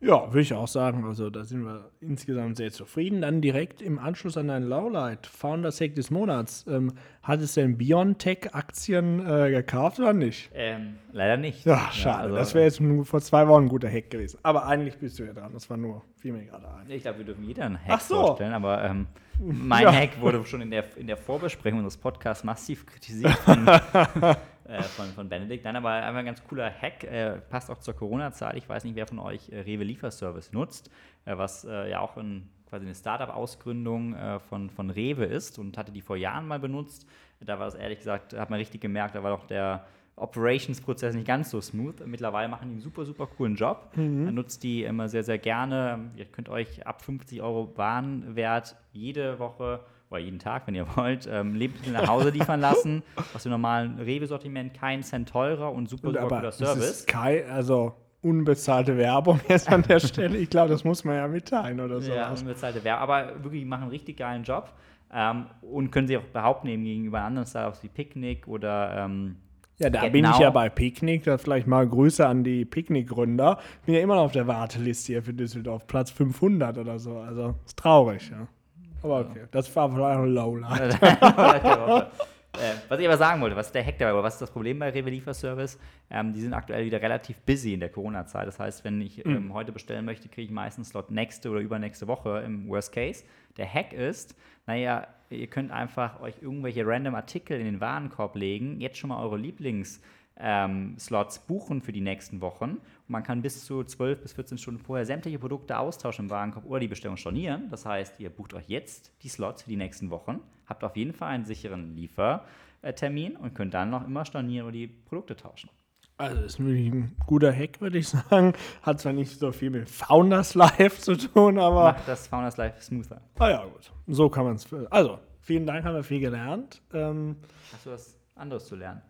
Ja, würde ich auch sagen. Also da sind wir insgesamt sehr zufrieden. Dann direkt im Anschluss an dein Lowlight, Founders Hack des Monats. Ähm, hat es denn Biontech-Aktien äh, gekauft oder nicht? Ähm, leider nicht. Ja, schade. also, das wäre jetzt nur vor zwei Wochen ein guter Hack gewesen. Aber eigentlich bist du ja dran. Das war nur, fiel mir gerade ein. Ich glaube, wir dürfen jeder einen Hack Ach so. vorstellen, aber ähm, mein Ja. Hack wurde schon in der, in der Vorbesprechung unseres Podcasts massiv kritisiert von, *laughs* äh, von, von Benedikt. Nein, aber einfach ein ganz cooler Hack, äh, passt auch zur Corona-Zeit. Ich weiß nicht, wer von euch äh, Rewe Lieferservice nutzt, äh, was ja auch ein, quasi eine Startup-Ausgründung von, von Rewe ist und hatte die vor Jahren mal benutzt. Da war das ehrlich gesagt, hat man richtig gemerkt, da war doch der Operations-Prozess nicht ganz so smooth. Mittlerweile machen die einen super, super coolen Job. Man nutzt die immer sehr, sehr gerne. Ihr könnt euch ab 50 Euro Warenwert jede Woche oder jeden Tag, wenn ihr *laughs* wollt, ähm, Lebensmittel nach Hause liefern lassen. Aus dem normalen Rewe-Sortiment keinen Cent teurer und super, super Aber guter das Service. ist kein, also unbezahlte Werbung jetzt an der Stelle. Ich glaube, das muss man ja mitteilen oder so. Ja, unbezahlte Werbung. Aber wirklich, die machen einen richtig geilen Job. Ähm, und können sie auch behaupten, eben gegenüber anderen Startups wie Picnic oder ähm, Ja, da Get bin ich Now. ja bei Picknick. Da vielleicht mal Grüße an die Picknick-Gründer. Bin ja immer noch auf der Warteliste hier für Düsseldorf. Platz 500 oder so. Also ist traurig, ja. Aber okay, das war vielleicht ein Lowlight. *laughs* Äh, was ich aber sagen wollte, was ist der Hack dabei, was ist das Problem bei Rewe Lieferservice? Ähm, die sind aktuell wieder relativ busy in der Corona-Zeit. Das heißt, wenn ich ähm, heute bestellen möchte, kriege ich meistens Slot nächste oder übernächste Woche im Worst Case. Der Hack ist, naja, ihr könnt einfach euch irgendwelche random Artikel in den Warenkorb legen, jetzt schon mal eure Lieblings- ähm, Slots buchen für die nächsten Wochen. Und man kann bis zu 12 bis 14 Stunden vorher sämtliche Produkte austauschen im Warenkorb oder die Bestellung stornieren. Das heißt, ihr bucht euch jetzt die Slots für die nächsten Wochen, habt auf jeden Fall einen sicheren Liefertermin und könnt dann noch immer stornieren oder die Produkte tauschen. Also ist wirklich ein guter Hack, würde ich *laughs* sagen. Hat zwar nicht so viel mit Founders Life zu tun, aber Macht das Founders Life smoother. ah ja, gut. So kann man es. Also, vielen Dank, haben wir viel gelernt. Ähm, Hast du was anderes zu lernen?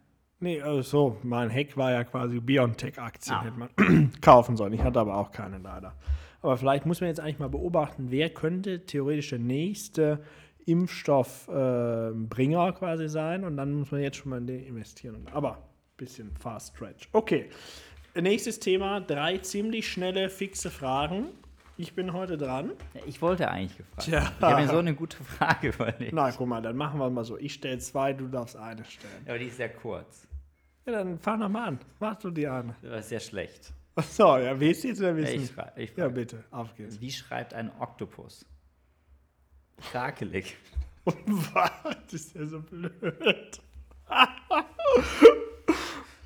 Nee, also so, mein Hack war ja quasi Biontech-Aktien, Ah. hätte man *clears throat* kaufen sollen. Ich hatte aber auch keine leider. Aber vielleicht muss man jetzt eigentlich mal beobachten, wer könnte theoretisch der nächste Impfstoffbringer quasi sein. Und dann muss man jetzt schon mal in den investieren. Aber bisschen fast stretch. Okay. Nächstes Thema, drei ziemlich schnelle, fixe Fragen. Ich bin heute dran. Ja, Ich wollte eigentlich gefragt. Tja. Ich habe mir so eine gute Frage überlegt. Na, guck mal, dann machen wir mal so. Ich stelle zwei, du darfst eine stellen. Aber die ist sehr kurz. Ja, dann fang doch mal an. Mach du die an. Das ist sehr schlecht. So, ja, willst du jetzt oder willst du Ich nicht? frage. Ich Ja, frag. bitte, auf geht's. Wie schreibt ein Oktopus? Krakelig. *laughs* Was ist der so blöd?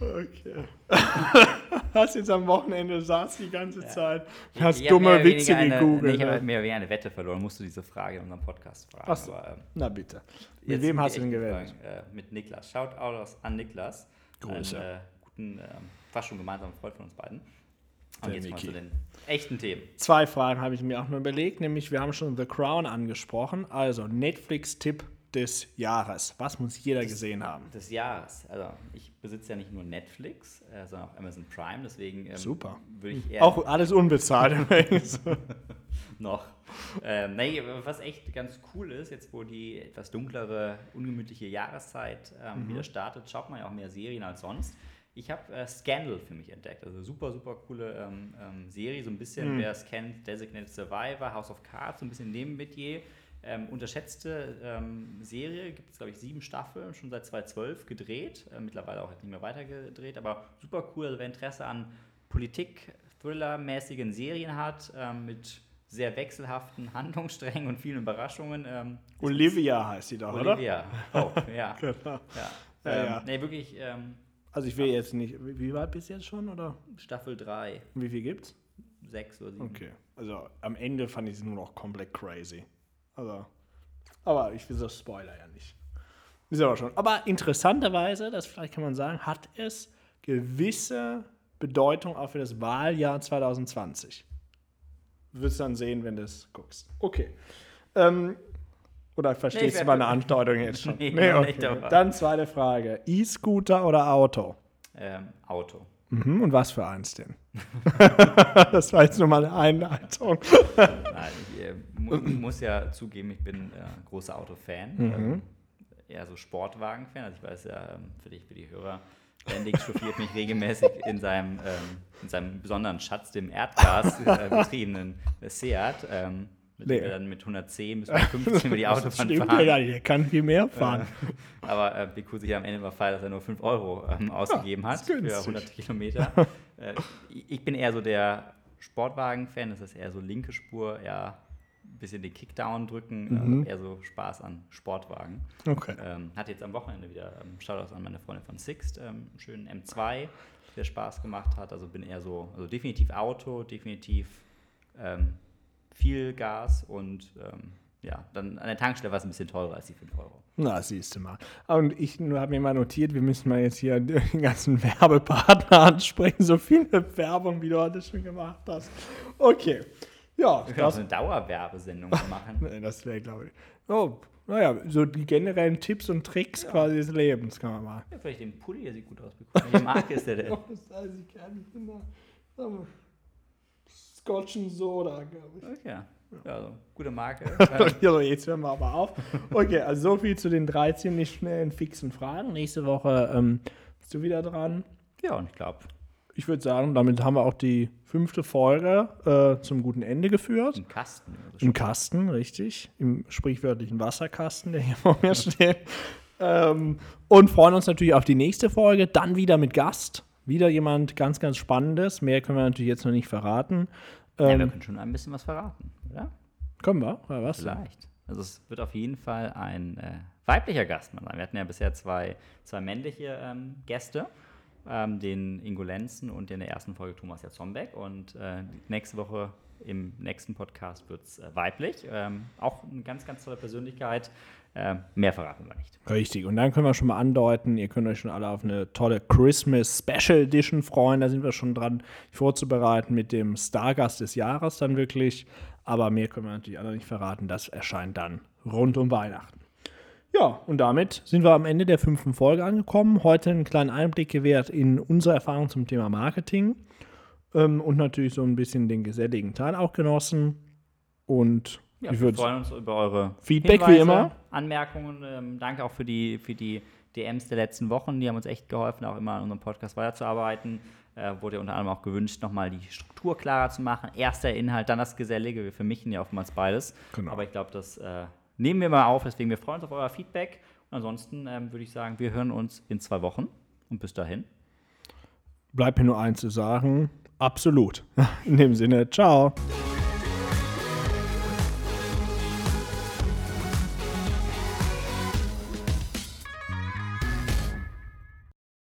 okay. *laughs* Hast jetzt am Wochenende saß die ganze Zeit, hast Ich dumme Witze eine- gegoogelt. Nee, ich habe ne? mehr weniger eine Wette verloren, musst du diese Frage in unserem Podcast fragen. Ach so. Aber, ähm, Na bitte. Mit wem hast du denn gewählt? Fragen. Äh, mit Niklas. Schaut aus an Niklas. Grüße. Einen äh, guten, ähm, fast schon gemeinsamen Freund von uns beiden. Und Der jetzt mal Niki. zu den echten Themen. Zwei Fragen habe ich mir auch nur überlegt, nämlich wir haben schon The Crown angesprochen, also Netflix-Tipp des Jahres. Was muss jeder gesehen haben? Des Jahres. Also ich besitze ja nicht nur Netflix, äh, sondern auch Amazon Prime, deswegen ähm, Super. würde ich eher Auch alles unbezahlt übrigens. *laughs* noch. Ähm, nee, was echt ganz cool ist, jetzt wo die etwas dunklere, ungemütliche Jahreszeit ähm, wieder startet, schaut man ja auch mehr Serien als sonst. Ich habe äh, Scandal für mich entdeckt. Also super, super coole ähm, ähm, Serie. So ein bisschen, wer es kennt, Designated Survivor, House of Cards, so ein bisschen neben Metier. Ähm, unterschätzte ähm, Serie, gibt es glaube ich sieben Staffeln, schon seit 2012 gedreht, äh, mittlerweile auch nicht mehr weiter gedreht, aber super cool, also wer Interesse an Politik, Thriller-mäßigen Serien hat, ähm, mit sehr wechselhaften *laughs* Handlungssträngen und vielen Überraschungen. Ähm, Olivia heißt sie doch, oder? Olivia. Oh, ja. *laughs* Genau. ja. Ja, ähm, ja. Nee, wirklich ähm, Also ich will jetzt nicht, wie weit bis jetzt schon, oder? Staffel 3, Wie viel gibt's? 6 oder 7. Okay. Also am Ende fand ich es nur noch komplett crazy. Also, aber ich will so Spoiler ja nicht. Ist aber schon. Aber interessanterweise, das vielleicht kann man sagen, hat es gewisse Bedeutung auch für das Wahljahr 2020. Du wirst dann sehen, wenn du es guckst. Okay. Ähm, oder verstehst Nee, du meine Andeutung jetzt schon? *laughs* Nee, noch nicht, aber- Dann zweite Frage. E-Scooter oder Auto? Ähm, Auto. Mhm, und was für eins denn? *laughs* das war jetzt nur mal eine Einleitung. *laughs* Nein, ich äh, mu muss ja zugeben, ich bin äh, großer Autofan. Mhm. Ähm, eher so Sportwagen-Fan. Also ich weiß ja, ähm, für, dich, für die Hörer, Bendix chauffiert mich regelmäßig in seinem, ähm, in seinem besonderen Schatz, dem Erdgas *laughs* äh, betriebenen Seat. Ähm, mit Nee. dann mit 110 bis 115 über die *laughs* Autobahn stimmt ja fahren. gar nicht. Er kann viel mehr fahren. Aber äh, wie cool sich am Ende überfallen, dass er nur 5 Euro ähm, ausgegeben hat ist für günstig. 100 Kilometer. *laughs* äh, ich bin eher so der Sportwagen-Fan, das ist eher so linke Spur, eher ein bisschen den Kickdown drücken, Mhm. äh, eher so Spaß an Sportwagen. Okay. Ähm, hat jetzt am Wochenende wieder ähm, Shoutouts an meine Freundin von Sixt, ähm, einen schönen M2, der Spaß gemacht hat. Also bin eher so, also definitiv Auto, definitiv ähm, viel Gas und ähm, ja, dann an der Tankstelle war es ein bisschen teurer als die 5 Euro. Na, siehst du mal. Und ich habe mir mal notiert, wir müssen mal jetzt hier *laughs* den ganzen Werbepartner *laughs* ansprechen. So viele Werbung, wie du heute schon gemacht hast. Okay. Ja, Wir das, so eine Dauerwerbesendung machen. *laughs* das wäre, glaube ich. Oh, naja, so die generellen Tipps und Tricks quasi des Lebens kann man mal. Ja, vielleicht den Pulli, der sieht gut aus. Welche Marke ist der denn? *laughs* Das weiß ich gar nicht genau. Scotch and Soda, glaube ich. Okay. Ja, also, gute Marke. *laughs* ja, jetzt hören wir aber auf. Okay, also so viel zu den drei ziemlich schnellen, fixen Fragen. Nächste Woche ähm, bist du wieder dran. ja, und ich glaube, Ich würde sagen, damit haben wir auch die fünfte Folge äh, zum guten Ende geführt. im Kasten. Im Kasten, richtig. Im sprichwörtlichen Wasserkasten, der hier *laughs* vor mir steht. Ähm, und freuen uns natürlich auf die nächste Folge. Dann wieder mit Gast. Wieder jemand ganz, ganz Spannendes. Mehr können wir natürlich jetzt noch nicht verraten. Ja, wir Ähm, können schon ein bisschen was verraten, oder? können wir? Oder was? Vielleicht. Also es wird auf jeden Fall ein äh, weiblicher Gast sein. Wir hatten ja bisher zwei, zwei männliche ähm, Gäste, ähm, den Ingo Lenzen und in der ersten Folge Thomas Jatzombeck. Und äh, nächste Woche im nächsten Podcast wird es äh, weiblich. Ähm, auch eine ganz, ganz tolle Persönlichkeit. Äh, mehr verraten wir nicht. Richtig. Und dann können wir schon mal andeuten, ihr könnt euch schon alle auf eine tolle Christmas Special Edition freuen. Da sind wir schon dran vorzubereiten mit dem Stargast des Jahres dann wirklich. Aber mehr können wir natürlich alle nicht verraten. Das erscheint dann rund um Weihnachten. Ja, und damit sind wir am Ende der fünften Folge angekommen. Heute einen kleinen Einblick gewährt in unsere Erfahrung zum Thema Marketing ähm, und natürlich so ein bisschen den geselligen Teil auch genossen. Und Ja, ich wir freuen uns über eure Feedback wie Hinweise, immer. Anmerkungen. Ähm, danke auch für die, für die DMs der letzten Wochen. Die haben uns echt geholfen, auch immer an unserem Podcast weiterzuarbeiten. Äh, wurde unter anderem auch gewünscht, nochmal die Struktur klarer zu machen. Erst der Inhalt, dann das Gesellige. Wir vermischen ja oftmals beides. Genau. Aber ich glaube, das äh, nehmen wir mal auf. Deswegen, wir freuen uns auf euer Feedback. Und ansonsten ähm, würde ich sagen, wir hören uns in zwei Wochen. Und bis dahin. bleibt mir nur eins zu sagen. Absolut. *laughs* In dem Sinne, ciao.